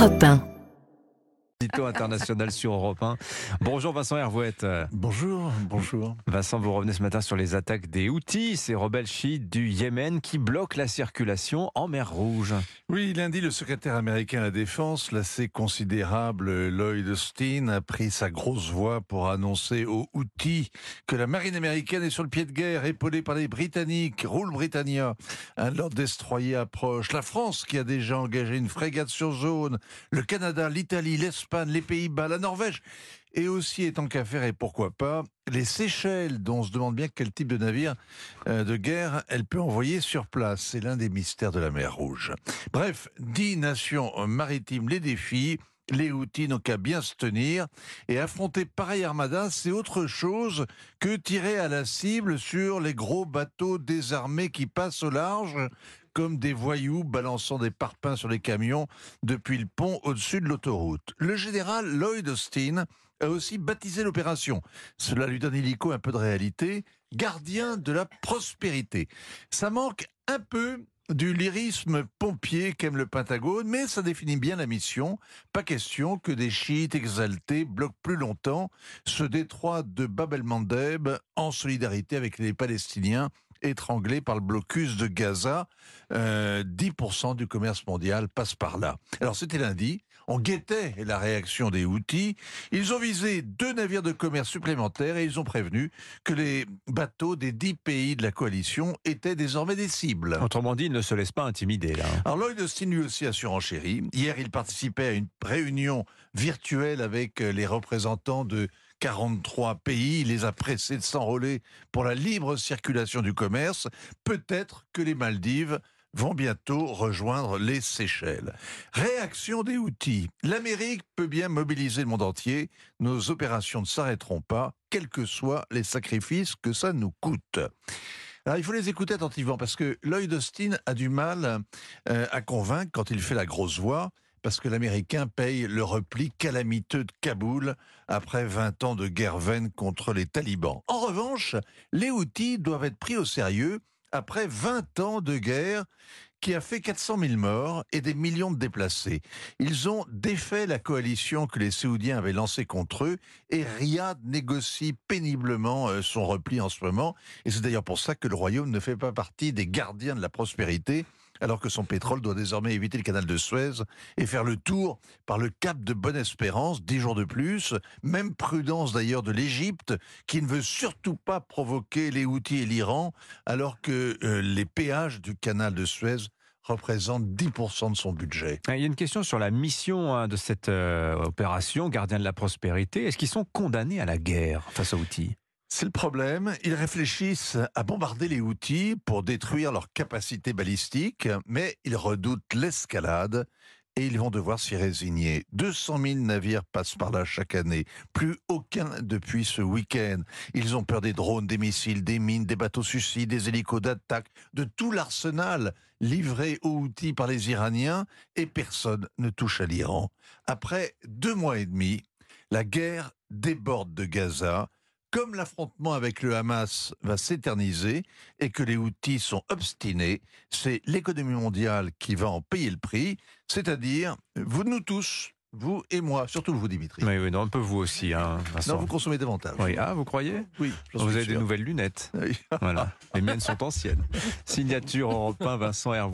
Europe 1. Édito international sur Europe 1. Bonjour Vincent Hervouette. Bonjour, bonjour. Vincent, vous revenez ce matin sur les attaques des Houthis, ces rebelles chiites du Yémen qui bloquent la circulation en mer Rouge. Oui, lundi, le secrétaire américain à la Défense, l'assez considérable Lloyd Austin, a pris sa grosse voix pour annoncer aux Houthis que la marine américaine est sur le pied de guerre, épaulée par les Britanniques. Roule Britannia. Un Lord Destroyer approche. La France, qui a déjà engagé une frégate sur zone. Le Canada, l'Italie, l'Espagne les Pays-Bas, la Norvège, et aussi, étant qu'à faire, et pourquoi pas, les Seychelles, dont on se demande bien quel type de navire euh, de guerre elle peut envoyer sur place. C'est l'un des mystères de la mer Rouge. Bref, dix nations maritimes les défient. Les outils n'ont qu'à bien se tenir et affronter pareil armada, c'est autre chose que tirer à la cible sur les gros bateaux désarmés qui passent au large comme des voyous balançant des parpaings sur les camions depuis le pont au-dessus de l'autoroute. Le général Lloyd Austin a aussi baptisé l'opération. Cela lui donne illico un peu de réalité. Gardien de la prospérité. Ça manque un peu du lyrisme pompier qu'aime le Pentagone, mais ça définit bien la mission. Pas question que des chiites exaltés bloquent plus longtemps ce détroit de Bab el-Mandeb en solidarité avec les Palestiniens étranglés par le blocus de Gaza. 10% euh, du commerce mondial passe par là. Alors c'était lundi, on guettait la réaction des Houthis. Ils ont visé deux navires de commerce supplémentaires et ils ont prévenu que les bateaux des dix pays de la coalition étaient désormais des cibles. Autrement dit, ils ne se laissent pas intimider là. Alors Lloyd Austin lui aussi a surenchéri. Hier, il participait à une réunion virtuelle avec les représentants de 43 pays. Les a pressés de s'enrôler pour la libre circulation du commerce. Peut-être que les Maldives vont bientôt rejoindre les Seychelles. Réaction des outils. L'Amérique peut bien mobiliser le monde entier. Nos opérations ne s'arrêteront pas, quels que soient les sacrifices que ça nous coûte. Alors il faut les écouter attentivement parce que Lloyd Austin a du mal euh, à convaincre quand il fait la grosse voix parce que l'Américain paye le repli calamiteux de Kaboul après 20 ans de guerre vaine contre les talibans. En revanche, les outils doivent être pris au sérieux après 20 ans de guerre qui a fait 400 000 morts et des millions de déplacés. Ils ont défait la coalition que les Saoudiens avaient lancée contre eux et Riyad négocie péniblement euh, son repli en ce moment. Et c'est d'ailleurs pour ça que le royaume ne fait pas partie des gardiens de la prospérité alors que son pétrole doit désormais éviter le canal de Suez et faire le tour par le cap de Bonne-Espérance, dix jours de plus. Même prudence d'ailleurs de l'Égypte, qui ne veut surtout pas provoquer les Houthis et l'Iran, alors que euh, les péages du canal de Suez représentent 10% de son budget. Ah, il y a une question sur la mission hein, de cette euh, opération, gardien de la prospérité. Est-ce qu'ils sont condamnés à la guerre face aux Houthis? C'est le problème. Ils réfléchissent à bombarder les outils pour détruire leur capacité balistique, mais ils redoutent l'escalade et ils vont devoir s'y résigner. 200 000 navires passent par là chaque année, plus aucun depuis ce week-end. Ils ont peur des drones, des missiles, des mines, des bateaux suicides, des hélicos d'attaque, de tout l'arsenal livré aux outils par les Iraniens, et personne ne touche à l'Iran. Après deux mois et demi, la guerre déborde de Gaza comme l'affrontement avec le Hamas va s'éterniser et que les outils sont obstinés, c'est l'économie mondiale qui va en payer le prix, c'est-à-dire vous, nous tous, vous et moi, surtout vous, Dimitri. Oui, oui, non, un peu vous aussi. Hein, non, vous consommez davantage. Oui, ah, vous croyez? Oui. Vous avez des nouvelles lunettes. Oui. voilà. Les miennes sont anciennes. Signature en 1, Vincent Hervé.